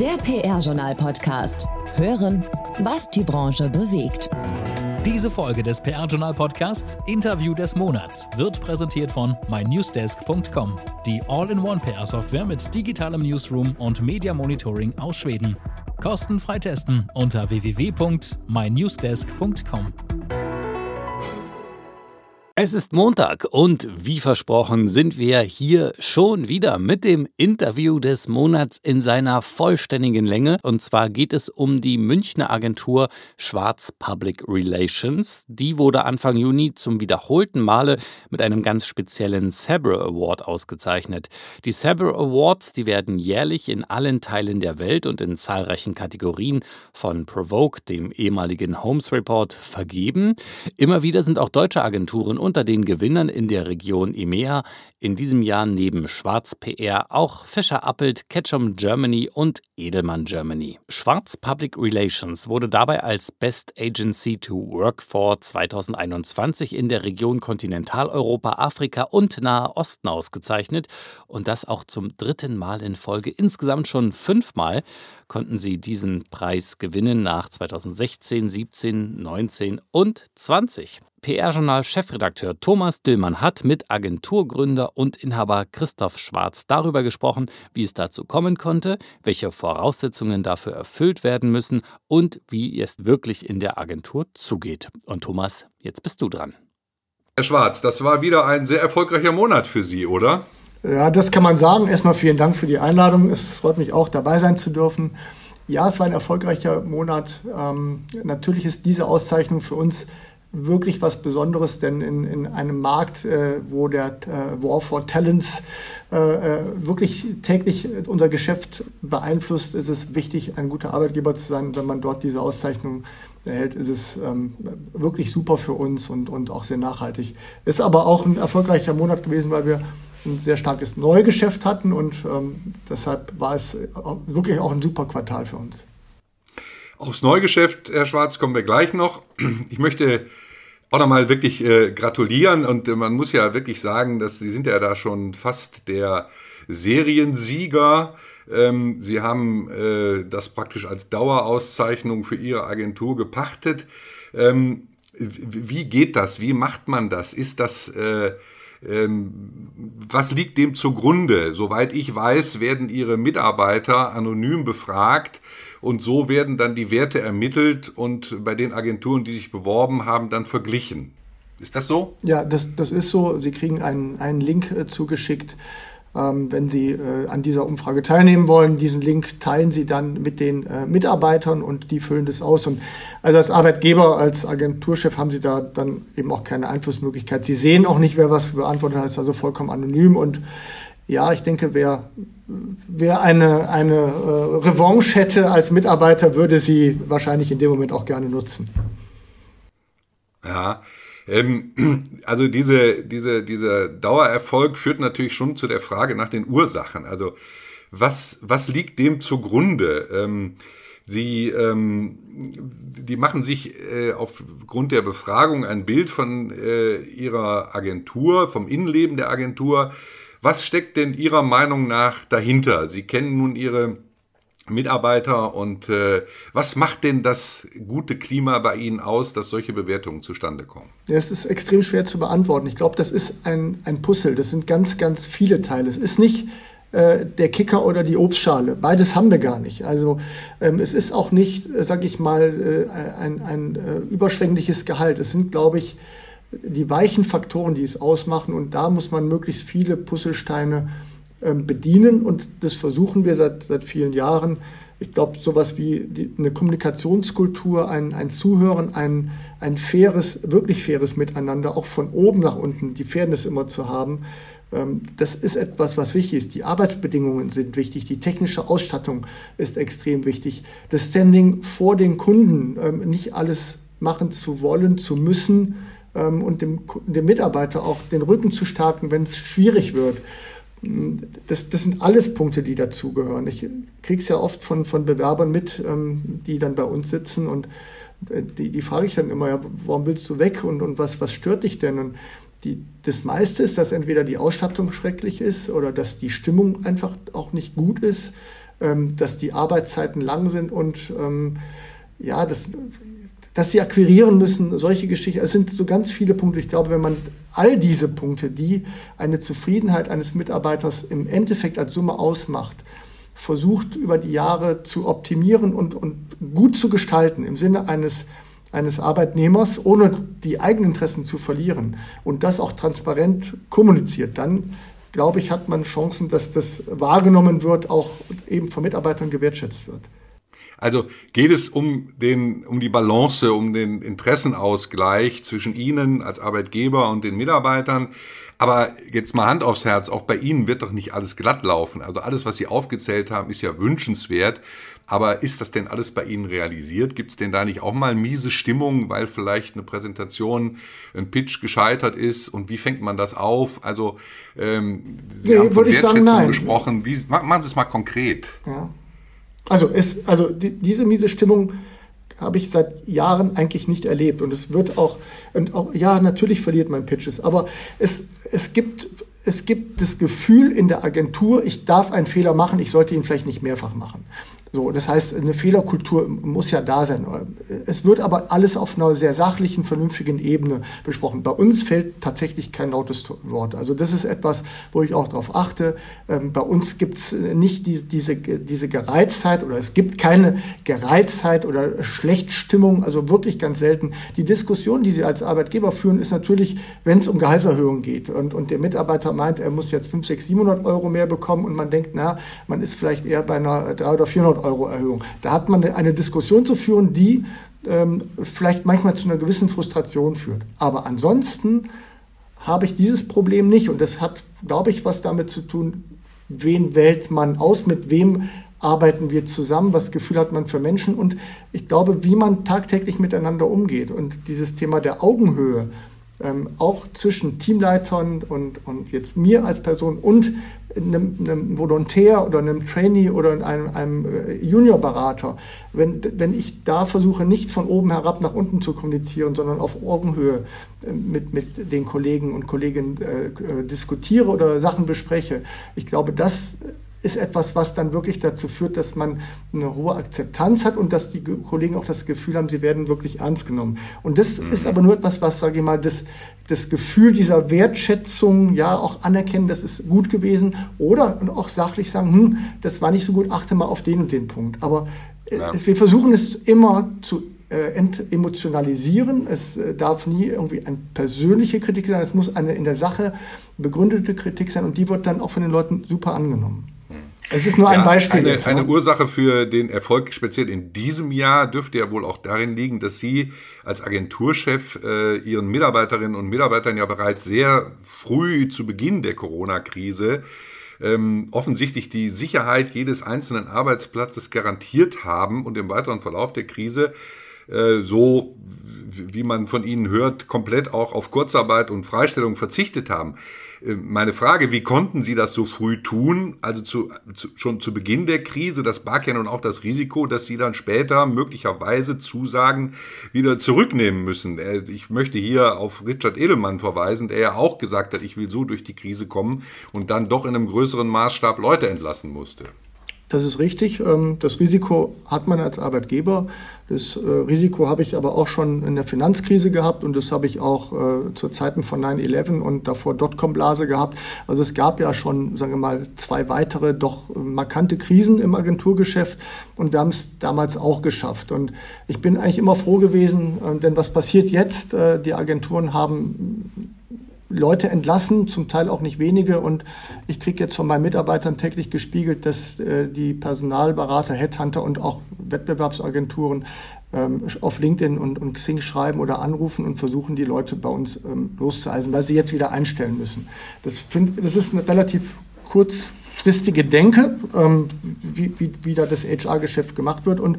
Der PR-Journal-Podcast. Hören, was die Branche bewegt. Diese Folge des PR-Journal-Podcasts Interview des Monats wird präsentiert von mynewsdesk.com, die All-in-One-PR-Software mit digitalem Newsroom und Media Monitoring aus Schweden. Kostenfrei testen unter www.mynewsdesk.com. Es ist Montag und wie versprochen sind wir hier schon wieder mit dem Interview des Monats in seiner vollständigen Länge. Und zwar geht es um die Münchner Agentur Schwarz Public Relations. Die wurde Anfang Juni zum wiederholten Male mit einem ganz speziellen Sabre Award ausgezeichnet. Die Sabre Awards, die werden jährlich in allen Teilen der Welt und in zahlreichen Kategorien von Provoke, dem ehemaligen Holmes Report, vergeben. Immer wieder sind auch deutsche Agenturen unter den Gewinnern in der Region EMEA in diesem Jahr neben Schwarz PR auch Fischer Appelt, Ketchum Germany und Edelmann Germany. Schwarz Public Relations wurde dabei als Best Agency to Work for 2021 in der Region Kontinentaleuropa, Afrika und Nahe Osten ausgezeichnet und das auch zum dritten Mal in Folge. Insgesamt schon fünfmal konnten sie diesen Preis gewinnen nach 2016, 17, 19 und 20. PR-Journal-Chefredakteur Thomas Dillmann hat mit Agenturgründer und Inhaber Christoph Schwarz darüber gesprochen, wie es dazu kommen konnte, welche Voraussetzungen dafür erfüllt werden müssen und wie es wirklich in der Agentur zugeht. Und Thomas, jetzt bist du dran. Herr Schwarz, das war wieder ein sehr erfolgreicher Monat für Sie, oder? Ja, das kann man sagen. Erstmal vielen Dank für die Einladung. Es freut mich auch, dabei sein zu dürfen. Ja, es war ein erfolgreicher Monat. Ähm, natürlich ist diese Auszeichnung für uns wirklich was Besonderes, denn in, in einem Markt, äh, wo der äh, War for Talents äh, äh, wirklich täglich unser Geschäft beeinflusst, ist es wichtig, ein guter Arbeitgeber zu sein. Wenn man dort diese Auszeichnung erhält, ist es ähm, wirklich super für uns und, und auch sehr nachhaltig. Ist aber auch ein erfolgreicher Monat gewesen, weil wir ein sehr starkes Neugeschäft hatten und ähm, deshalb war es wirklich auch ein super Quartal für uns. Aufs Neugeschäft, Herr Schwarz, kommen wir gleich noch. Ich möchte auch nochmal wirklich äh, gratulieren und äh, man muss ja wirklich sagen, dass Sie sind ja da schon fast der Seriensieger. Ähm, Sie haben äh, das praktisch als Dauerauszeichnung für Ihre Agentur gepachtet. Ähm, wie geht das? Wie macht man das? Ist das äh, ähm, was liegt dem zugrunde? Soweit ich weiß, werden Ihre Mitarbeiter anonym befragt und so werden dann die Werte ermittelt und bei den Agenturen, die sich beworben haben, dann verglichen. Ist das so? Ja, das, das ist so. Sie kriegen einen, einen Link äh, zugeschickt ähm, wenn Sie äh, an dieser Umfrage teilnehmen wollen, diesen Link teilen Sie dann mit den äh, Mitarbeitern und die füllen das aus. Und also als Arbeitgeber, als Agenturchef haben Sie da dann eben auch keine Einflussmöglichkeit. Sie sehen auch nicht, wer was beantwortet hat, ist also vollkommen anonym. Und ja, ich denke, wer, wer eine, eine äh, Revanche hätte als Mitarbeiter, würde sie wahrscheinlich in dem Moment auch gerne nutzen. Ja, ähm, also diese, diese, dieser Dauererfolg führt natürlich schon zu der Frage nach den Ursachen. Also was, was liegt dem zugrunde? Ähm, die, ähm, die machen sich äh, aufgrund der Befragung ein Bild von äh, ihrer Agentur, vom Innenleben der Agentur. Was steckt denn Ihrer Meinung nach dahinter? Sie kennen nun Ihre Mitarbeiter und äh, was macht denn das gute Klima bei Ihnen aus, dass solche Bewertungen zustande kommen? Es ist extrem schwer zu beantworten. Ich glaube, das ist ein, ein Puzzle. Das sind ganz, ganz viele Teile. Es ist nicht äh, der Kicker oder die Obstschale. Beides haben wir gar nicht. Also ähm, es ist auch nicht, äh, sag ich mal, äh, ein, ein überschwängliches Gehalt. Es sind, glaube ich, die weichen Faktoren, die es ausmachen. Und da muss man möglichst viele Puzzlesteine ähm, bedienen und das versuchen wir seit, seit vielen Jahren. Ich glaube, sowas wie die, eine Kommunikationskultur, ein, ein Zuhören, ein, ein faires, wirklich faires Miteinander, auch von oben nach unten, die Fairness immer zu haben, ähm, das ist etwas, was wichtig ist. Die Arbeitsbedingungen sind wichtig, die technische Ausstattung ist extrem wichtig. Das Standing vor den Kunden, ähm, nicht alles machen zu wollen, zu müssen und dem, dem Mitarbeiter auch den Rücken zu stärken, wenn es schwierig wird das, das sind alles Punkte, die dazugehören. Ich kriege es ja oft von, von Bewerbern mit, ähm, die dann bei uns sitzen und äh, die, die frage ich dann immer, ja, warum willst du weg und, und was, was stört dich denn? Und die, das meiste ist, dass entweder die Ausstattung schrecklich ist oder dass die Stimmung einfach auch nicht gut ist. ähm, dass die Arbeitszeiten lang sind und ähm, ja, das, dass sie akquirieren müssen, solche Geschichten. Es sind so ganz viele Punkte. Ich glaube, wenn man all diese Punkte, die eine Zufriedenheit eines Mitarbeiters im Endeffekt als Summe ausmacht, versucht über die Jahre zu optimieren und, und gut zu gestalten im Sinne eines, eines Arbeitnehmers, ohne die Eigeninteressen zu verlieren und das auch transparent kommuniziert, dann glaube ich, hat man Chancen, dass das wahrgenommen wird, auch eben von Mitarbeitern gewertschätzt wird. Also geht es um den, um die Balance, um den Interessenausgleich zwischen Ihnen als Arbeitgeber und den Mitarbeitern. Aber jetzt mal Hand aufs Herz, auch bei Ihnen wird doch nicht alles glatt laufen. Also alles, was Sie aufgezählt haben, ist ja wünschenswert. Aber ist das denn alles bei Ihnen realisiert? Gibt es denn da nicht auch mal miese Stimmung, weil vielleicht eine Präsentation, ein Pitch gescheitert ist? Und wie fängt man das auf? Also ähm, Sie nee, haben von Wertschätzung sagen, nein. gesprochen. Wie, machen Sie es mal konkret. Ja. Also, es, also die, diese miese Stimmung habe ich seit Jahren eigentlich nicht erlebt. Und es wird auch, und auch ja, natürlich verliert man Pitches, aber es, es, gibt, es gibt das Gefühl in der Agentur, ich darf einen Fehler machen, ich sollte ihn vielleicht nicht mehrfach machen. So, das heißt, eine Fehlerkultur muss ja da sein. Es wird aber alles auf einer sehr sachlichen, vernünftigen Ebene besprochen. Bei uns fällt tatsächlich kein lautes Wort. Also das ist etwas, wo ich auch darauf achte. Ähm, bei uns gibt es nicht die, diese, diese Gereiztheit oder es gibt keine Gereiztheit oder Schlechtstimmung, also wirklich ganz selten. Die Diskussion, die Sie als Arbeitgeber führen, ist natürlich, wenn es um Gehaltserhöhung geht und, und der Mitarbeiter meint, er muss jetzt 5, 6, 700 Euro mehr bekommen und man denkt, na, man ist vielleicht eher bei einer 300 oder 400 Euro Erhöhung. Da hat man eine Diskussion zu führen, die ähm, vielleicht manchmal zu einer gewissen Frustration führt. Aber ansonsten habe ich dieses Problem nicht. Und das hat, glaube ich, was damit zu tun, wen wählt man aus, mit wem arbeiten wir zusammen, was Gefühl hat man für Menschen und ich glaube, wie man tagtäglich miteinander umgeht. Und dieses Thema der Augenhöhe, ähm, auch zwischen Teamleitern und, und jetzt mir als Person und einem, einem Volontär oder einem Trainee oder einem, einem äh, Juniorberater, wenn, wenn ich da versuche, nicht von oben herab nach unten zu kommunizieren, sondern auf Augenhöhe äh, mit, mit den Kollegen und Kolleginnen äh, äh, diskutiere oder Sachen bespreche, ich glaube, das ist etwas, was dann wirklich dazu führt, dass man eine hohe Akzeptanz hat und dass die Kollegen auch das Gefühl haben, sie werden wirklich ernst genommen. Und das mhm. ist aber nur etwas, was, sage ich mal, das, das Gefühl dieser Wertschätzung, ja, auch anerkennen, das ist gut gewesen oder und auch sachlich sagen, hm, das war nicht so gut, achte mal auf den und den Punkt. Aber äh, ja. es, wir versuchen es immer zu äh, entemotionalisieren. Es äh, darf nie irgendwie eine persönliche Kritik sein. Es muss eine in der Sache begründete Kritik sein und die wird dann auch von den Leuten super angenommen. Es ist nur ein ja, Beispiel. Eine, jetzt, eine ne? Ursache für den Erfolg speziell in diesem Jahr dürfte ja wohl auch darin liegen, dass Sie als Agenturchef äh, Ihren Mitarbeiterinnen und Mitarbeitern ja bereits sehr früh zu Beginn der Corona-Krise ähm, offensichtlich die Sicherheit jedes einzelnen Arbeitsplatzes garantiert haben und im weiteren Verlauf der Krise äh, so, wie man von Ihnen hört, komplett auch auf Kurzarbeit und Freistellung verzichtet haben. Äh, meine Frage, wie konnten Sie das so früh tun? Also zu, zu, schon zu Beginn der Krise, das barg ja nun auch das Risiko, dass Sie dann später möglicherweise Zusagen wieder zurücknehmen müssen. Äh, ich möchte hier auf Richard Edelmann verweisen, der ja auch gesagt hat, ich will so durch die Krise kommen und dann doch in einem größeren Maßstab Leute entlassen musste. Das ist richtig. Ähm, das Risiko hat man als Arbeitgeber. Das äh, Risiko habe ich aber auch schon in der Finanzkrise gehabt und das habe ich auch äh, zu Zeiten von 9-11 und davor Dotcom-Blase gehabt. Also es gab ja schon, sagen wir mal, zwei weitere doch markante Krisen im Agenturgeschäft und wir haben es damals auch geschafft. Und ich bin eigentlich immer froh gewesen, äh, denn was passiert jetzt? Die Agenturen haben Leute entlassen, zum Teil auch nicht wenige. Und ich kriege jetzt von meinen Mitarbeitern täglich gespiegelt, dass äh, die Personalberater, Headhunter und auch Wettbewerbsagenturen ähm, auf LinkedIn und, und Xing schreiben oder anrufen und versuchen, die Leute bei uns ähm, loszueisen, weil sie jetzt wieder einstellen müssen. Das, find, das ist eine relativ kurzfristige Denke, ähm, wie, wie, wie da das HR-Geschäft gemacht wird. Und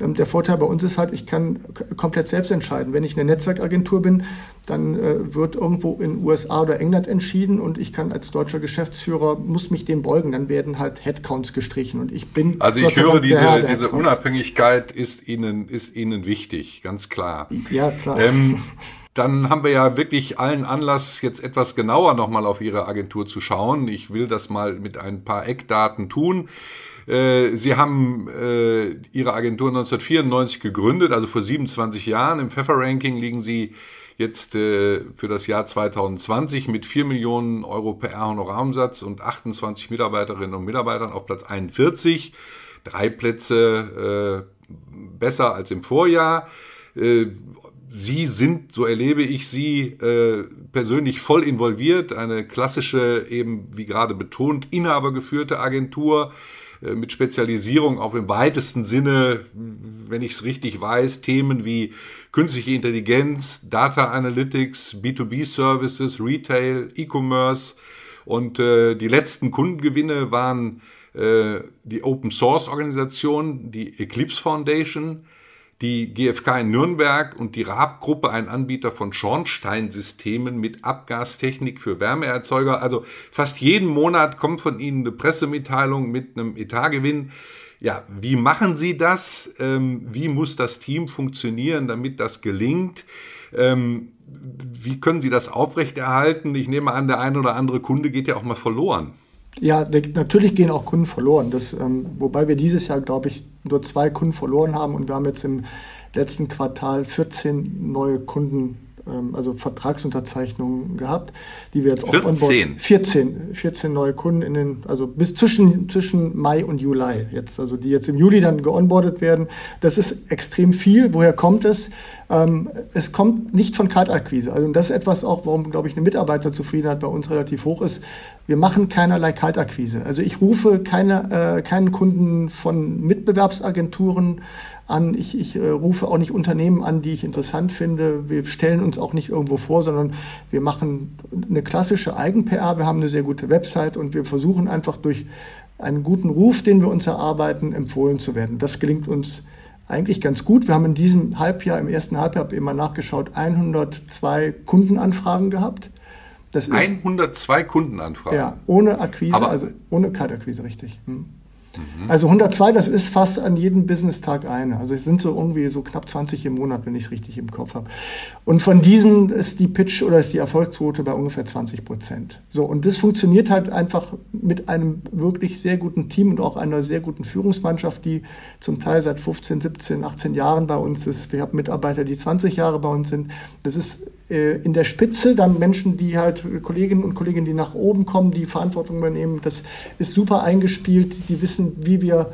der Vorteil bei uns ist halt, ich kann komplett selbst entscheiden. Wenn ich eine Netzwerkagentur bin, dann äh, wird irgendwo in USA oder England entschieden und ich kann als deutscher Geschäftsführer, muss mich dem beugen. Dann werden halt Headcounts gestrichen und ich bin... Also ich höre, diese, diese Unabhängigkeit ist Ihnen, ist Ihnen wichtig, ganz klar. Ja, klar. Ähm, dann haben wir ja wirklich allen Anlass, jetzt etwas genauer nochmal auf Ihre Agentur zu schauen. Ich will das mal mit ein paar Eckdaten tun. Äh, Sie haben äh, Ihre Agentur 1994 gegründet, also vor 27 Jahren. Im Pfeffer-Ranking liegen Sie jetzt äh, für das Jahr 2020 mit 4 Millionen Euro PR Honorarumsatz und 28 Mitarbeiterinnen und Mitarbeitern auf Platz 41. Drei Plätze äh, besser als im Vorjahr. Äh, Sie sind, so erlebe ich Sie, persönlich voll involviert. Eine klassische, eben wie gerade betont, inhabergeführte Agentur mit Spezialisierung auch im weitesten Sinne, wenn ich es richtig weiß, Themen wie künstliche Intelligenz, Data Analytics, B2B Services, Retail, E-Commerce. Und äh, die letzten Kundengewinne waren äh, die Open Source Organisation, die Eclipse Foundation, die GfK in Nürnberg und die Raab-Gruppe, ein Anbieter von Schornsteinsystemen mit Abgastechnik für Wärmeerzeuger. Also fast jeden Monat kommt von Ihnen eine Pressemitteilung mit einem Etatgewinn. Ja, wie machen Sie das? Ähm, wie muss das Team funktionieren, damit das gelingt? Ähm, wie können Sie das aufrechterhalten? Ich nehme an, der ein oder andere Kunde geht ja auch mal verloren. Ja, natürlich gehen auch Kunden verloren. Das, ähm, wobei wir dieses Jahr, glaube ich, nur zwei Kunden verloren haben und wir haben jetzt im letzten Quartal 14 neue Kunden also Vertragsunterzeichnungen gehabt, die wir jetzt 14. auch 14. 14, 14 neue Kunden in den, also bis zwischen, zwischen Mai und Juli jetzt, also die jetzt im Juli dann geonboardet werden. Das ist extrem viel. Woher kommt es? Ähm, es kommt nicht von Kaltakquise. Also das ist etwas auch, warum, glaube ich, eine Mitarbeiterzufriedenheit bei uns relativ hoch ist. Wir machen keinerlei Kaltakquise. Also ich rufe keine, äh, keinen Kunden von Mitbewerbsagenturen an. Ich, ich äh, rufe auch nicht Unternehmen an, die ich interessant finde. Wir stellen uns auch nicht irgendwo vor, sondern wir machen eine klassische Eigen-PR. Wir haben eine sehr gute Website und wir versuchen einfach durch einen guten Ruf, den wir uns erarbeiten, empfohlen zu werden. Das gelingt uns eigentlich ganz gut. Wir haben in diesem Halbjahr, im ersten Halbjahr, habe ich immer nachgeschaut, 102 Kundenanfragen gehabt. Das ist, 102 Kundenanfragen? Ja, ohne Akquise, Aber also ohne Kaltakquise, richtig. Hm. Mhm. Also 102, das ist fast an jedem Business-Tag eine. Also es sind so irgendwie so knapp 20 im Monat, wenn ich es richtig im Kopf habe. Und von diesen ist die Pitch oder ist die Erfolgsquote bei ungefähr 20 Prozent. So, und das funktioniert halt einfach mit einem wirklich sehr guten Team und auch einer sehr guten Führungsmannschaft, die zum Teil seit 15, 17, 18 Jahren bei uns ist. Wir haben Mitarbeiter, die 20 Jahre bei uns sind. Das ist in der Spitze dann Menschen, die halt Kolleginnen und Kollegen, die nach oben kommen, die Verantwortung übernehmen. Das ist super eingespielt. Die wissen, wie wir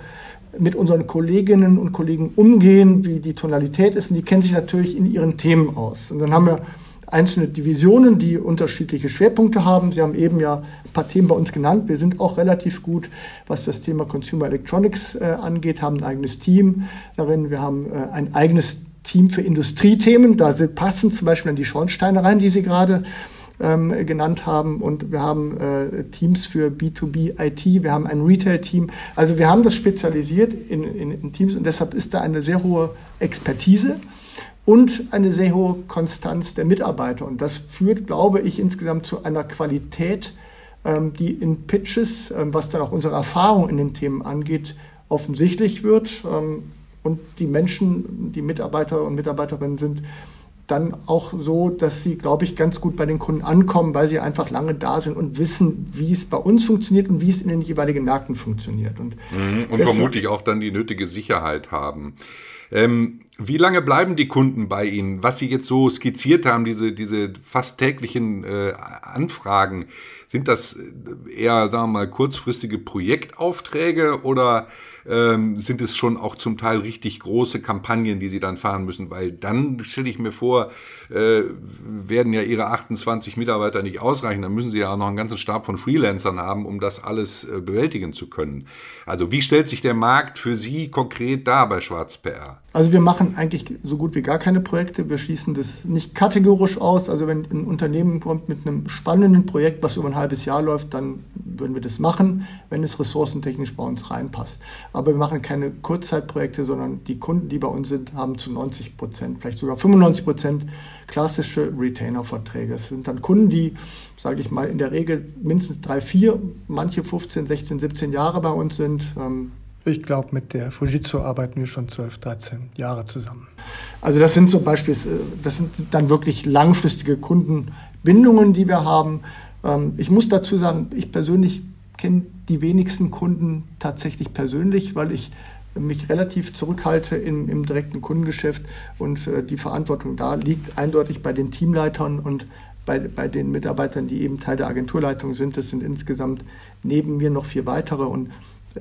mit unseren Kolleginnen und Kollegen umgehen, wie die Tonalität ist. Und die kennen sich natürlich in ihren Themen aus. Und dann haben wir einzelne Divisionen, die unterschiedliche Schwerpunkte haben. Sie haben eben ja ein paar Themen bei uns genannt. Wir sind auch relativ gut, was das Thema Consumer Electronics äh, angeht, haben ein eigenes Team darin. Wir haben äh, ein eigenes Team für Industriethemen. Da passen zum Beispiel dann die Schornsteine rein, die Sie gerade ähm, genannt haben. Und wir haben äh, Teams für B2B IT, wir haben ein Retail-Team. Also wir haben das spezialisiert in, in, in Teams und deshalb ist da eine sehr hohe Expertise und eine sehr hohe Konstanz der Mitarbeiter. Und das führt, glaube ich, insgesamt zu einer Qualität, ähm, die in Pitches, ähm, was dann auch unsere Erfahrung in den Themen angeht, offensichtlich wird. Ähm, und die Menschen, die Mitarbeiter und Mitarbeiterinnen sind dann auch so, dass sie, glaube ich, ganz gut bei den Kunden ankommen, weil sie einfach lange da sind und wissen, wie es bei uns funktioniert und wie es in den jeweiligen Märkten funktioniert. Und, mhm, und vermutlich auch dann die nötige Sicherheit haben. Ähm, wie lange bleiben die Kunden bei Ihnen? Was Sie jetzt so skizziert haben, diese, diese fast täglichen äh, Anfragen, sind das eher, sagen wir mal, kurzfristige Projektaufträge oder ähm, sind es schon auch zum Teil richtig große Kampagnen, die sie dann fahren müssen, weil dann stelle ich mir vor, äh, werden ja ihre 28 Mitarbeiter nicht ausreichen, dann müssen sie ja auch noch einen ganzen Stab von Freelancern haben, um das alles äh, bewältigen zu können. Also wie stellt sich der Markt für Sie konkret dar bei Schwarz PR? Also wir machen eigentlich so gut wie gar keine Projekte. Wir schließen das nicht kategorisch aus. Also wenn ein Unternehmen kommt mit einem spannenden Projekt, was über ein halbes Jahr läuft, dann würden wir das machen, wenn es ressourcentechnisch bei uns reinpasst. Aber wir machen keine Kurzzeitprojekte, sondern die Kunden, die bei uns sind, haben zu 90 Prozent, vielleicht sogar 95 Prozent klassische Retainer-Verträge. Es sind dann Kunden, die, sage ich mal, in der Regel mindestens drei, vier, manche 15, 16, 17 Jahre bei uns sind. Ähm, Ich glaube, mit der Fujitsu arbeiten wir schon 12, 13 Jahre zusammen. Also das sind zum Beispiel, das sind dann wirklich langfristige Kundenbindungen, die wir haben. Ähm, ich muss dazu sagen, ich persönlich kenne die wenigsten Kunden tatsächlich persönlich, weil ich mich relativ zurückhalte im, im direkten Kundengeschäft und äh, die Verantwortung da liegt eindeutig bei den Teamleitern und bei, bei den Mitarbeitern, die eben Teil der Agenturleitung sind. Das sind insgesamt neben mir noch vier weitere und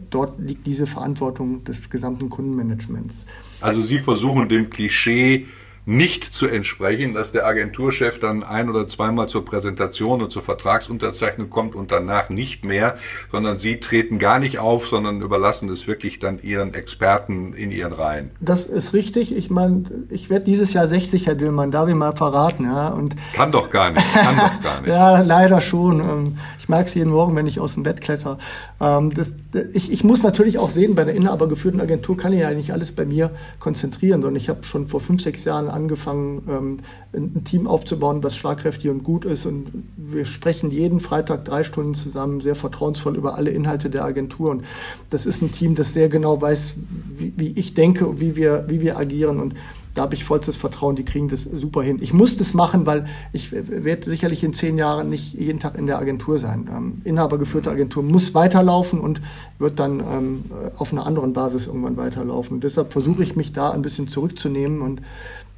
dort liegt diese Verantwortung des gesamten Kundenmanagements. Also Sie versuchen dem Klischee nicht zu entsprechen, dass der Agenturchef dann ein oder zweimal zur Präsentation und zur Vertragsunterzeichnung kommt und danach nicht mehr, sondern Sie treten gar nicht auf, sondern überlassen es wirklich dann Ihren Experten in Ihren Reihen. Das ist richtig. Ich meine, ich werde dieses Jahr 60, Herr Dillmann, darf ich mal verraten. Ja? Und kann doch gar nicht, kann doch gar nicht. ja, leider schon. Ähm, ich merke es jeden Morgen, wenn ich aus dem Bett kletter. Ähm, das, ich, ich muss natürlich auch sehen, bei der inhabergeführten Agentur kann ich ja nicht alles bei mir konzentrieren, sondern ich habe schon vor fünf, sechs Jahren angefangen, ähm, ein Team aufzubauen, was schlagkräftig und gut ist. Und wir sprechen jeden Freitag drei Stunden zusammen, sehr vertrauensvoll über alle Inhalte der Agentur. Und das ist ein Team, das sehr genau weiß, wie, wie ich denke und wie wir, wie wir agieren. Und da habe ich vollstes Vertrauen, die kriegen das super hin. Ich muss das machen, weil ich werde sicherlich in zehn Jahren nicht jeden Tag in der Agentur sein. Ähm, inhabergeführte Agentur muss weiterlaufen und wird dann ähm, auf einer anderen Basis irgendwann weiterlaufen. Und deshalb versuche ich mich da ein bisschen zurückzunehmen und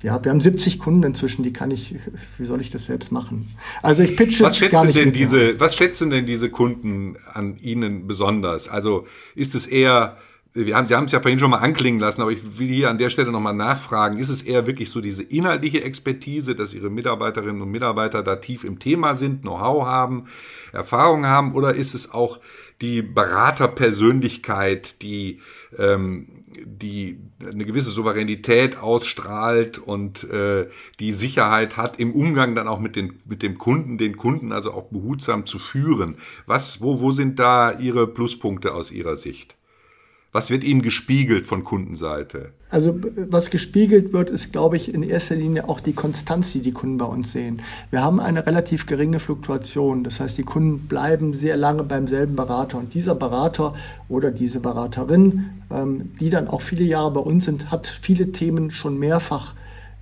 ja, wir haben 70 Kunden inzwischen, die kann ich, wie soll ich das selbst machen? Also ich pitche was schätzen gar nicht denn diese, Was schätzen denn diese Kunden an Ihnen besonders? Also ist es eher, wir haben, Sie haben es ja vorhin schon mal anklingen lassen, aber ich will hier an der Stelle nochmal nachfragen, ist es eher wirklich so diese inhaltliche Expertise, dass Ihre Mitarbeiterinnen und Mitarbeiter da tief im Thema sind, Know-how haben, Erfahrung haben, oder ist es auch die Beraterpersönlichkeit, die ähm, die eine gewisse Souveränität ausstrahlt und äh, die Sicherheit hat, im Umgang dann auch mit, den, mit dem Kunden, den Kunden also auch behutsam zu führen. Was, wo, wo sind da Ihre Pluspunkte aus Ihrer Sicht? Was wird Ihnen gespiegelt von Kundenseite? Also was gespiegelt wird, ist, glaube ich, in erster Linie auch die Konstanz, die die Kunden bei uns sehen. Wir haben eine relativ geringe Fluktuation. Das heißt, die Kunden bleiben sehr lange beim selben Berater. Und dieser Berater oder diese Beraterin, ähm, die dann auch viele Jahre bei uns sind, hat viele Themen schon mehrfach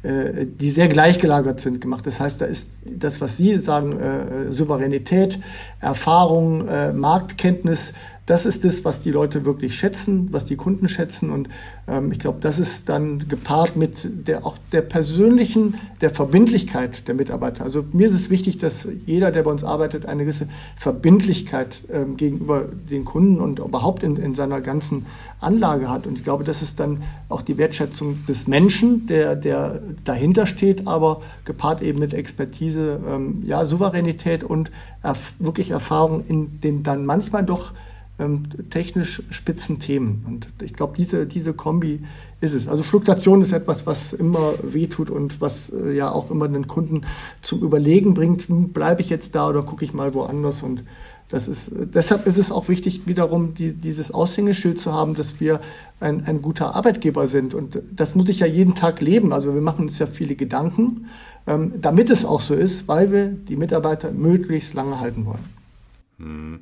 äh, die sehr gleichgelagert sind, gemacht. Das heißt, da ist das, was Sie sagen, äh, Souveränität, Erfahrung, äh, Marktkenntnis, das ist das, was die Leute wirklich schätzen, was die Kunden schätzen. Und ähm, ich glaube, das ist dann gepaart mit der, auch der persönlichen, der Verbindlichkeit der Mitarbeiter. Also mir ist es wichtig, dass jeder, der bei uns arbeitet, eine gewisse Verbindlichkeit ähm, gegenüber den Kunden und überhaupt in, in seiner ganzen Anlage hat. Und ich glaube, das ist dann auch die Wertschätzung des Menschen, der, der dahinter steht, aber gepaart eben mit Expertise, ähm, ja, Souveränität und erf wirklich Erfahrung in den dann manchmal doch ähm, technisch spitzen Themen. Und ich glaube, diese, diese Kombi ist es. Also Fluktuation ist etwas, was immer wehtut und was äh, ja auch immer den Kunden zum Überlegen bringt, hm, bleibe ich jetzt da oder gucke ich mal woanders und das ist, deshalb ist es auch wichtig, wiederum die, dieses Aushängeschild zu haben, dass wir ein, ein guter Arbeitgeber sind. Und das muss ich ja jeden Tag leben. Also wir machen uns ja viele Gedanken, ähm, damit es auch so ist, weil wir die Mitarbeiter möglichst lange halten wollen. Hm.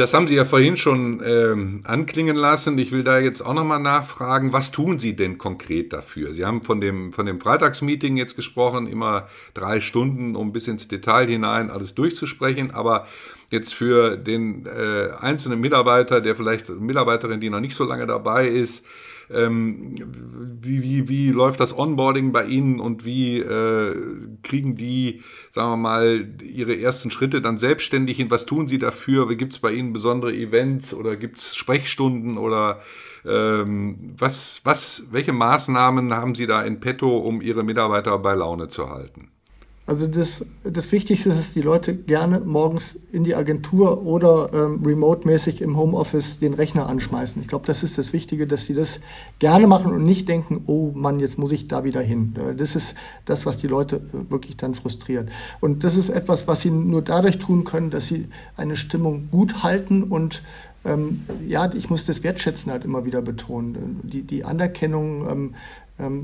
Das haben Sie ja vorhin schon ähm, anklingen lassen. Ich will da jetzt auch nochmal nachfragen, was tun Sie denn konkret dafür? Sie haben von dem, von dem Freitagsmeeting jetzt gesprochen, immer drei Stunden, um bis ins Detail hinein alles durchzusprechen. Aber jetzt für den äh, einzelnen Mitarbeiter, der vielleicht Mitarbeiterin, die noch nicht so lange dabei ist, ähm, wie, wie, wie läuft das Onboarding bei Ihnen und wie äh, kriegen die, sagen wir mal, ihre ersten Schritte dann selbstständig hin? Was tun Sie dafür? Gibt es bei Ihnen besondere Events oder gibt es Sprechstunden oder ähm, was, was, welche Maßnahmen haben Sie da in petto, um Ihre Mitarbeiter bei Laune zu halten? Also das, das Wichtigste ist, dass die Leute gerne morgens in die Agentur oder ähm, remote-mäßig im Homeoffice den Rechner anschmeißen. Ich glaube, das ist das Wichtige, dass sie das gerne machen und nicht denken, oh Mann, jetzt muss ich da wieder hin. Das ist das, was die Leute äh, wirklich dann frustriert. Und das ist etwas, was sie nur dadurch tun können, dass sie eine Stimmung gut halten und ähm, ja, ich muss das Wertschätzen halt immer wieder betonen. Die, die Anerkennung, ähm,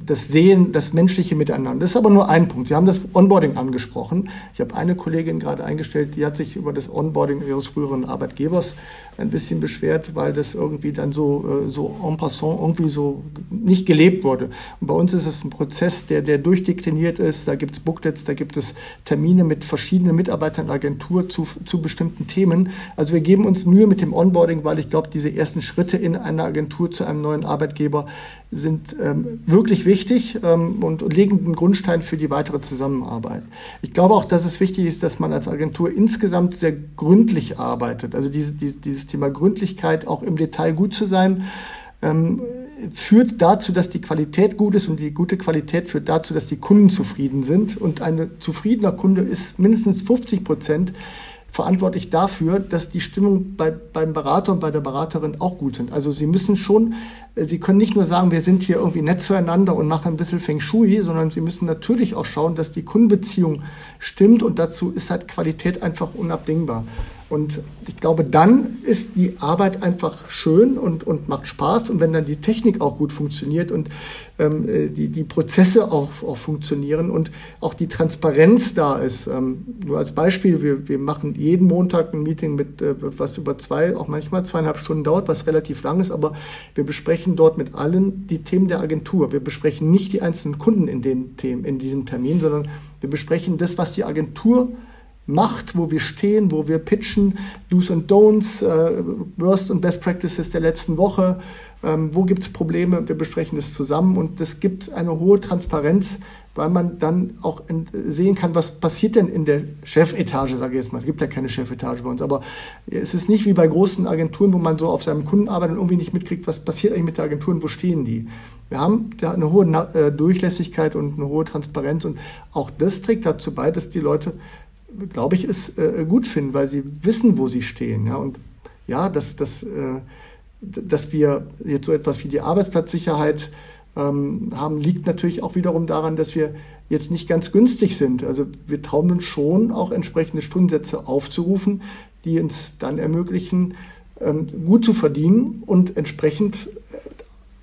das Sehen, das menschliche Miteinander. Das ist aber nur ein Punkt. Sie haben das Onboarding angesprochen. Ich habe eine Kollegin gerade eingestellt, die hat sich über das Onboarding ihres früheren Arbeitgebers ein bisschen beschwert, weil das irgendwie dann so, äh, so en passant irgendwie so nicht gelebt wurde. Und bei uns ist es ein Prozess, der, der durchdekliniert ist. Da gibt es Booklets, da gibt es Termine mit verschiedenen Mitarbeitern der Agentur zu, zu bestimmten Themen. Also wir geben uns Mühe mit dem Onboarding, weil ich glaube, diese ersten Schritte in einer Agentur zu einem neuen Arbeitgeber sind ähm, wirklich wichtig ähm, und, legen einen Grundstein für die weitere Zusammenarbeit. Ich glaube auch, dass es wichtig ist, dass man als Agentur insgesamt sehr gründlich arbeitet. Also diese, die, dieses Thema Gründlichkeit, auch im Detail gut zu sein, ähm, führt dazu, dass die Qualität gut ist und die gute Qualität führt dazu, dass die Kunden zufrieden sind. Und ein zufriedener Kunde ist mindestens 50 Prozent verantwortlich dafür, dass die Stimmung bei, beim Berater und bei der Beraterin auch gut sind. Also Sie müssen schon, äh, Sie können nicht nur sagen, wir sind hier irgendwie nett zueinander und machen ein bisschen Feng Shui, sondern Sie müssen natürlich auch schauen, dass die Kundenbeziehung stimmt und dazu ist halt Qualität einfach unabdingbar. Und ich glaube, dann ist die Arbeit einfach schön und, und macht Spaß. Und wenn dann die Technik auch gut funktioniert und ähm, äh, die, die Prozesse auch, auch funktionieren und auch die Transparenz da ist. Ähm, nur als Beispiel, wir, wir machen jeden Montag ein Meeting mit, äh, was über zwei, auch manchmal zweieinhalb Stunden dauert, was relativ lang ist, aber wir besprechen dort mit allen die Themen der Agentur. Wir besprechen nicht die einzelnen Kunden in den Themen, in diesem Termin, sondern wir besprechen das, was die Agentur macht, wo wir stehen, wo wir pitchen, Do's und Don'ts, äh, Worst und Best Practices der letzten Woche, ähm, wo gibt es Probleme, wir besprechen das zusammen. Und das gibt eine hohe Transparenz, weil man dann auch sehen kann, was passiert denn in der Chefetage, sage ich jetzt mal. Es gibt ja keine Chefetage bei uns, aber es ist nicht wie bei großen Agenturen, wo man so auf seinem Kunden arbeitet und irgendwie nicht mitkriegt, was passiert eigentlich mit der Agentur und wo stehen die. Wir haben da eine hohe äh, Durchlässigkeit und eine hohe Transparenz. Und auch das trägt dazu bei, dass die Leute glaube ich, es äh, gut finden, weil sie wissen, wo sie stehen. Ja? Und ja, dass, dass, äh, dass wir jetzt so etwas wie die Arbeitsplatzsicherheit ähm, haben, liegt natürlich auch wiederum daran, dass wir jetzt nicht ganz günstig sind. Also wir trauen uns schon auch entsprechende Stundensätze aufzurufen, die uns dann ermöglichen, ähm, gut zu verdienen und entsprechend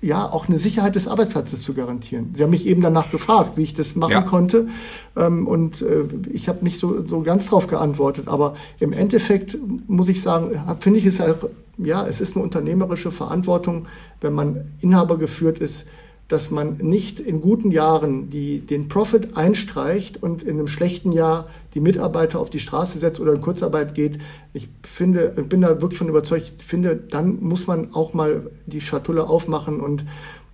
ja, auch eine Sicherheit des Arbeitsplatzes zu garantieren. Sie haben mich eben danach gefragt, wie ich das machen ja. konnte. Ähm, und äh, ich habe nicht so, so ganz drauf geantwortet. Aber im Endeffekt muss ich sagen, finde ich es auch, ja, es ist eine unternehmerische Verantwortung, wenn man Inhaber geführt ist, dass man nicht in guten Jahren die, den Profit einstreicht und in einem schlechten Jahr die Mitarbeiter auf die Straße setzt oder in Kurzarbeit geht. Ich finde, bin da wirklich von überzeugt, finde, dann muss man auch mal die Schatulle aufmachen und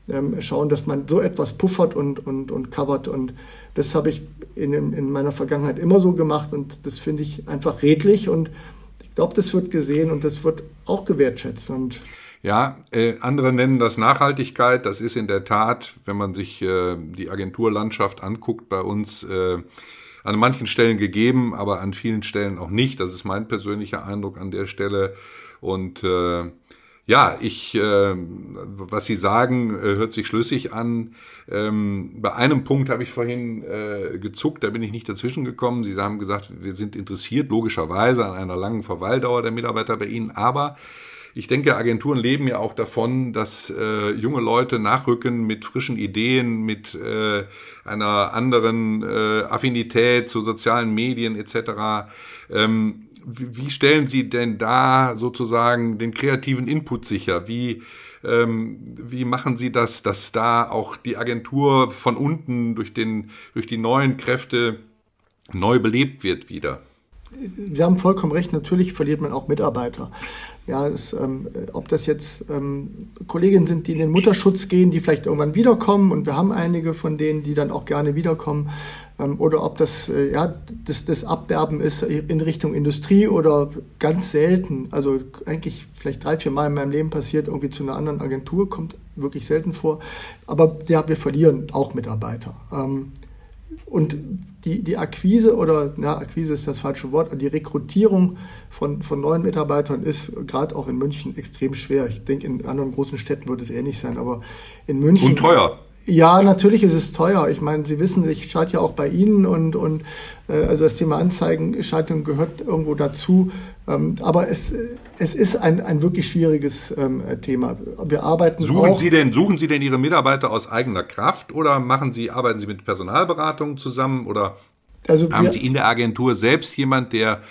ähm, schauen, dass man so etwas puffert und, und, und covert. Und das habe ich in, in meiner Vergangenheit immer so gemacht und das finde ich einfach redlich und ich glaube, das wird gesehen und das wird auch gewertschätzt. Und ja, äh, andere nennen das Nachhaltigkeit. Das ist in der Tat, wenn man sich äh, die Agenturlandschaft anguckt, bei uns äh, an manchen Stellen gegeben, aber an vielen Stellen auch nicht. Das ist mein persönlicher Eindruck an der Stelle. Und äh, ja, ich, äh, was Sie sagen, äh, hört sich schlüssig an. Ähm, bei einem Punkt habe ich vorhin äh, gezuckt, da bin ich nicht dazwischen gekommen. Sie haben gesagt, wir sind interessiert logischerweise an einer langen Verweildauer der Mitarbeiter bei Ihnen, aber ich denke, Agenturen leben ja auch davon, dass äh, junge Leute nachrücken mit frischen Ideen, mit äh, einer anderen äh, Affinität zu sozialen Medien etc. Ähm, wie, stellen Sie denn da sozusagen den kreativen Input sicher? Wie ähm, wie machen Sie das, dass da auch die Agentur von unten durch, den, durch die neuen Kräfte neu belebt wird wieder? Sie haben vollkommen recht, natürlich verliert man auch Mitarbeiter. Ja, es, ähm, ob das jetzt ähm, Kolleginnen sind, die in den Mutterschutz gehen, die vielleicht irgendwann wiederkommen und wir haben einige von denen, die dann auch gerne wiederkommen, ähm, oder ob das, äh, ja, das, das Abwerben ist in Richtung Industrie oder ganz selten, also eigentlich vielleicht drei, vier Mal in meinem Leben passiert, irgendwie zu einer anderen Agentur, kommt wirklich selten vor. Aber ja, wir verlieren auch Mitarbeiter. Und die, die Akquise oder, ja, Akquise ist das falsche Wort, die Rekrutierung von, von neuen Mitarbeitern ist gerade auch in München extrem schwer. Ich denke, in anderen großen Städten wird es ähnlich sein, aber in München. Und teuer. Ja, natürlich ist es teuer. Ich meine, Sie wissen, ich schalte ja auch bei Ihnen und, und äh, also das Thema Anzeigenschaltung gehört irgendwo dazu. Ähm, aber es, es ist ein, ein wirklich schwieriges ähm, Thema. Wir arbeiten suchen auch, Sie denn Suchen Sie denn Ihre Mitarbeiter aus eigener Kraft oder machen Sie, arbeiten Sie mit Personalberatungen zusammen oder also haben wir, Sie in der Agentur selbst jemand, der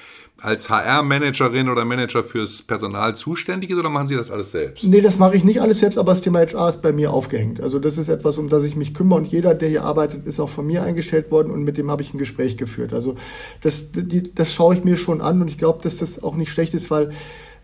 als HR-Managerin oder Manager fürs Personal zuständig ist oder machen Sie das alles selbst? Nee, das mache ich nicht alles selbst, aber das Thema HR ist bei mir aufgehängt. Also das ist etwas, um das ich mich kümmere und jeder, der hier arbeitet, ist auch von mir eingestellt worden und mit dem habe ich ein Gespräch geführt. Also das, die, das schaue ich mir schon an und ich glaube, dass das auch nicht schlecht ist, weil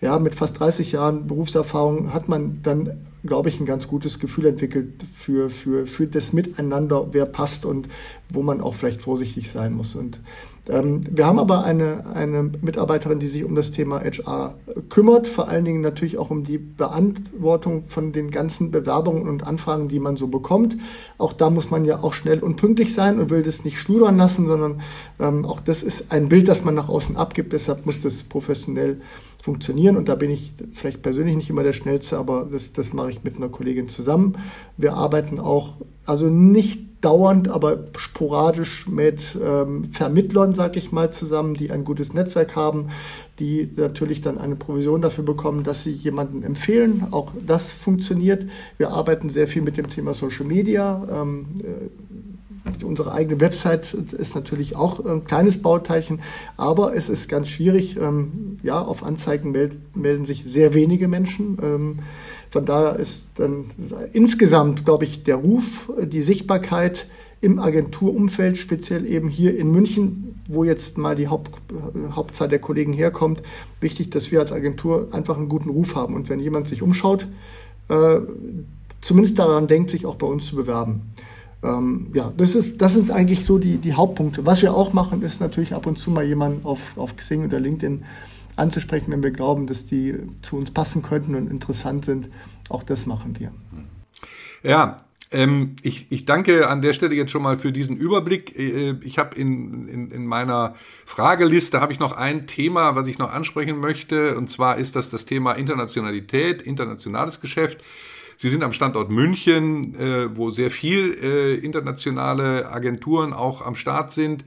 ja, mit fast 30 Jahren Berufserfahrung hat man dann, glaube ich, ein ganz gutes Gefühl entwickelt für, für, für das Miteinander, wer passt und wo man auch vielleicht vorsichtig sein muss. Und wir haben aber eine, eine Mitarbeiterin, die sich um das Thema HR kümmert, vor allen Dingen natürlich auch um die Beantwortung von den ganzen Bewerbungen und Anfragen, die man so bekommt. Auch da muss man ja auch schnell und pünktlich sein und will das nicht schludern lassen, sondern ähm, auch das ist ein Bild, das man nach außen abgibt. Deshalb muss das professionell funktionieren. Und da bin ich vielleicht persönlich nicht immer der Schnellste, aber das, das mache ich mit einer Kollegin zusammen. Wir arbeiten auch, also nicht dauernd, aber sporadisch mit ähm, Vermittlern, sage ich mal, zusammen, die ein gutes Netzwerk haben, die natürlich dann eine Provision dafür bekommen, dass sie jemanden empfehlen. Auch das funktioniert. Wir arbeiten sehr viel mit dem Thema Social Media. Ähm, äh, unsere eigene Website ist natürlich auch ein kleines Bauteilchen, aber es ist ganz schwierig. Ähm, ja, auf Anzeigen melden sich sehr wenige Menschen. Ähm, von daher ist dann insgesamt, glaube ich, der Ruf, die Sichtbarkeit im Agenturumfeld, speziell eben hier in München, wo jetzt mal die Haupt, Hauptzahl der Kollegen herkommt, wichtig, dass wir als Agentur einfach einen guten Ruf haben. Und wenn jemand sich umschaut, äh, zumindest daran denkt, sich auch bei uns zu bewerben. Ähm, ja, das, ist, das sind eigentlich so die, die Hauptpunkte. Was wir auch machen, ist natürlich ab und zu mal jemanden auf, auf Xing oder LinkedIn anzusprechen, wenn wir glauben, dass die zu uns passen könnten und interessant sind. Auch das machen wir. Ja, ähm, ich, ich danke an der Stelle jetzt schon mal für diesen Überblick. Äh, ich habe in, in, in meiner Frageliste habe ich noch ein Thema, was ich noch ansprechen möchte. Und zwar ist das das Thema Internationalität, internationales Geschäft. Sie sind am Standort München, äh, wo sehr viel äh, internationale Agenturen auch am Start sind.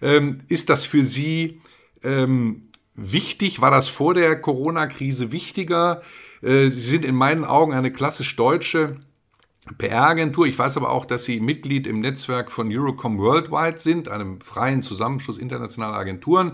Ähm, ist das für Sie ähm, wichtig? War das vor der Corona-Krise wichtiger? Äh, Sie sind in meinen Augen eine klassisch deutsche PR-Agentur. Ich weiß aber auch, dass Sie Mitglied im Netzwerk von Eurocom Worldwide sind, einem freien Zusammenschluss internationaler Agenturen.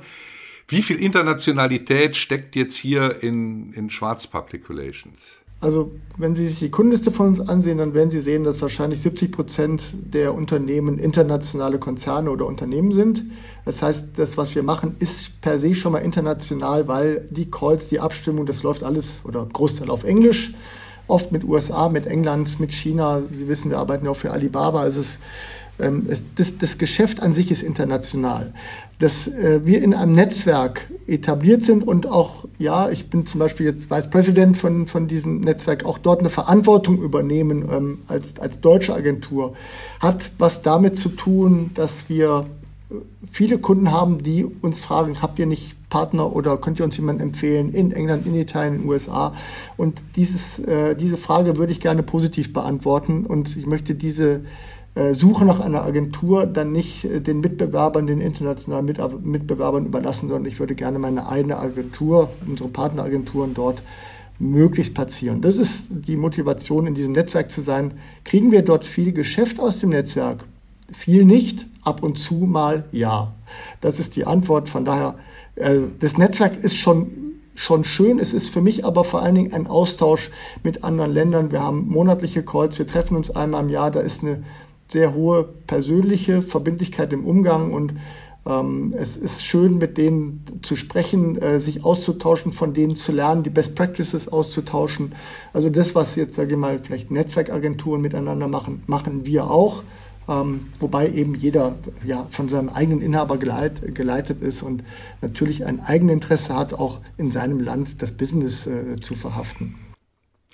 Wie viel Internationalität steckt jetzt hier in, in Schwarz Public Relations? Also wenn Sie sich die Kundenliste von uns ansehen, dann werden Sie sehen, dass wahrscheinlich 70 Prozent der Unternehmen internationale Konzerne oder Unternehmen sind. Das heißt, das, was wir machen, ist per se schon mal international, weil die Calls, die Abstimmung, das läuft alles oder Großteil auf Englisch. Oft mit USA, mit England, mit China. Sie wissen, wir arbeiten ja auch für Alibaba. Also es, ähm, es, das, das Geschäft an sich ist international dass äh, wir in einem Netzwerk etabliert sind und auch, ja, ich bin zum Beispiel jetzt Vice President von, von diesem Netzwerk, auch dort eine Verantwortung übernehmen ähm, als, als deutsche Agentur, hat was damit zu tun, dass wir äh, viele Kunden haben, die uns fragen, habt ihr nicht Partner oder könnt ihr uns jemanden empfehlen in England, in Italien, in den USA? Und dieses, äh, diese Frage würde ich gerne positiv beantworten und ich möchte diese Suche nach einer Agentur dann nicht äh, den Mitbewerbern, den internationalen Mitbewerbern überlassen, sondern ich würde gerne meine eigene Agentur, unsere Partneragenturen dort möglichst platzieren. Das ist die Motivation, in diesem Netzwerk zu sein. Kriegen wir dort viel Geschäft aus dem Netzwerk? Viel nicht, ab und zu mal ja. Das ist die Antwort. Von daher, äh, das Netzwerk ist schon schon schön. Es ist für mich aber vor allen Dingen ein Austausch mit anderen Ländern. Wir haben monatliche Calls, wir treffen uns einmal im Jahr. Da ist eine sehr hohe persönliche Verbindlichkeit im Umgang und ähm, es ist schön, mit denen zu sprechen, äh, sich auszutauschen, von denen zu lernen, die Best Practices auszutauschen. Also das, was jetzt, sage ich mal, vielleicht Netzwerkagenturen miteinander machen, machen wir auch. Ähm, wobei eben jeder ja, von seinem eigenen Inhaber geleit, geleitet ist und natürlich ein Eigeninteresse hat, auch in seinem Land das Business äh, zu verhaften.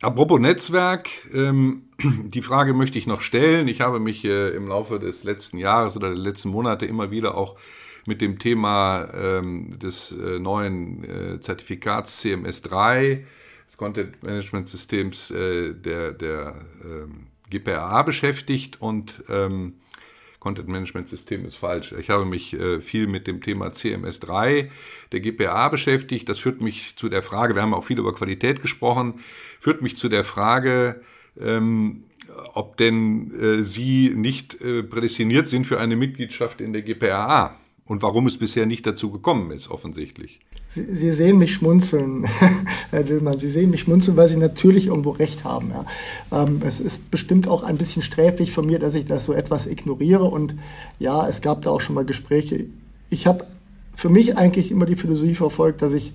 Apropos Netzwerk, ähm, die Frage möchte ich noch stellen. Ich habe mich äh, im Laufe des letzten Jahres oder der letzten Monate immer wieder auch mit dem Thema ähm, des äh, neuen äh, Zertifikats CMS3, des Content Management Systems äh, der, der ähm, GPRA beschäftigt und ähm, Content Management System ist falsch. Ich habe mich äh, viel mit dem Thema CMS3 der GPA beschäftigt. Das führt mich zu der Frage, wir haben auch viel über Qualität gesprochen, führt mich zu der Frage, ähm, ob denn äh, Sie nicht äh, prädestiniert sind für eine Mitgliedschaft in der GPAA. und warum es bisher nicht dazu gekommen ist, offensichtlich. Sie, Sie sehen mich schmunzeln, Herr Dillmann. Sie sehen mich schmunzeln, weil Sie natürlich irgendwo recht haben. Ja. Ähm, es ist bestimmt auch ein bisschen sträflich von mir, dass ich das so etwas ignoriere. Und ja, es gab da auch schon mal Gespräche. Ich habe für mich eigentlich immer die Philosophie verfolgt, dass ich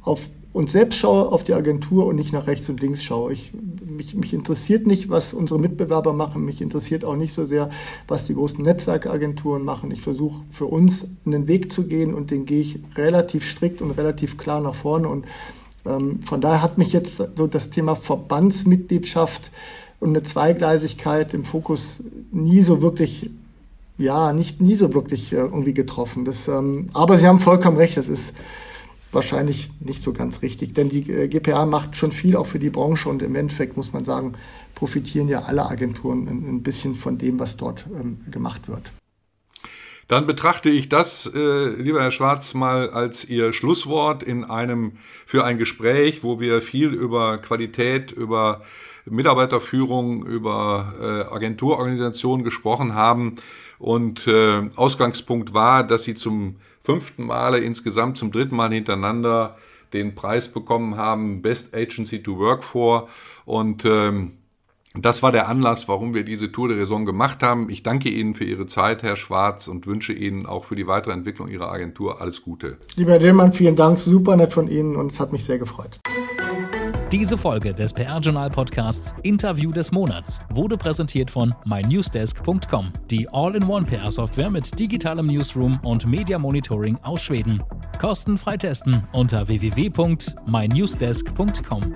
auf uns selbst schaue, auf die Agentur und nicht nach rechts und links schaue. Ich, mich, mich, interessiert nicht, was unsere Mitbewerber machen. Mich interessiert auch nicht so sehr, was die großen Netzwerkagenturen machen. Ich versuche für uns einen Weg zu gehen und den gehe ich relativ strikt und relativ klar nach vorne. Und ähm, von daher hat mich jetzt so das Thema Verbandsmitgliedschaft und eine Zweigleisigkeit im Fokus nie so wirklich ja, nicht nie so wirklich äh, irgendwie getroffen. Das, ähm, aber Sie haben vollkommen recht, das ist wahrscheinlich nicht so ganz richtig. Denn die äh, GPA macht schon viel auch für die Branche und im Endeffekt muss man sagen, profitieren ja alle Agenturen ein, bisschen von dem, was dort ähm, gemacht wird. Dann betrachte ich das, äh, lieber Herr Schwarz, mal als Ihr Schlusswort in einem für ein Gespräch, wo wir viel über Qualität, über Mitarbeiterführung, über äh, Agenturorganisationen gesprochen haben. Und äh, Ausgangspunkt war, dass Sie zum fünften Male insgesamt zum dritten Mal hintereinander den Preis bekommen haben, Best Agency to Work for. Und ähm, das war der Anlass, warum wir diese Tour de Raison gemacht haben. Ich danke Ihnen für Ihre Zeit, Herr Schwarz, und wünsche Ihnen auch für die weitere Entwicklung Ihrer Agentur alles Gute. Lieber Herr Dillmann, vielen Dank, super nett von Ihnen und es hat mich sehr gefreut. Diese Folge des PR-Journal-Podcasts Interview des Monats wurde präsentiert von mynewsdesk.com, die All-in-One PR-Software mit digitalem Newsroom und Media Monitoring aus Schweden. Kostenfrei testen unter www.mynewsdesk.com.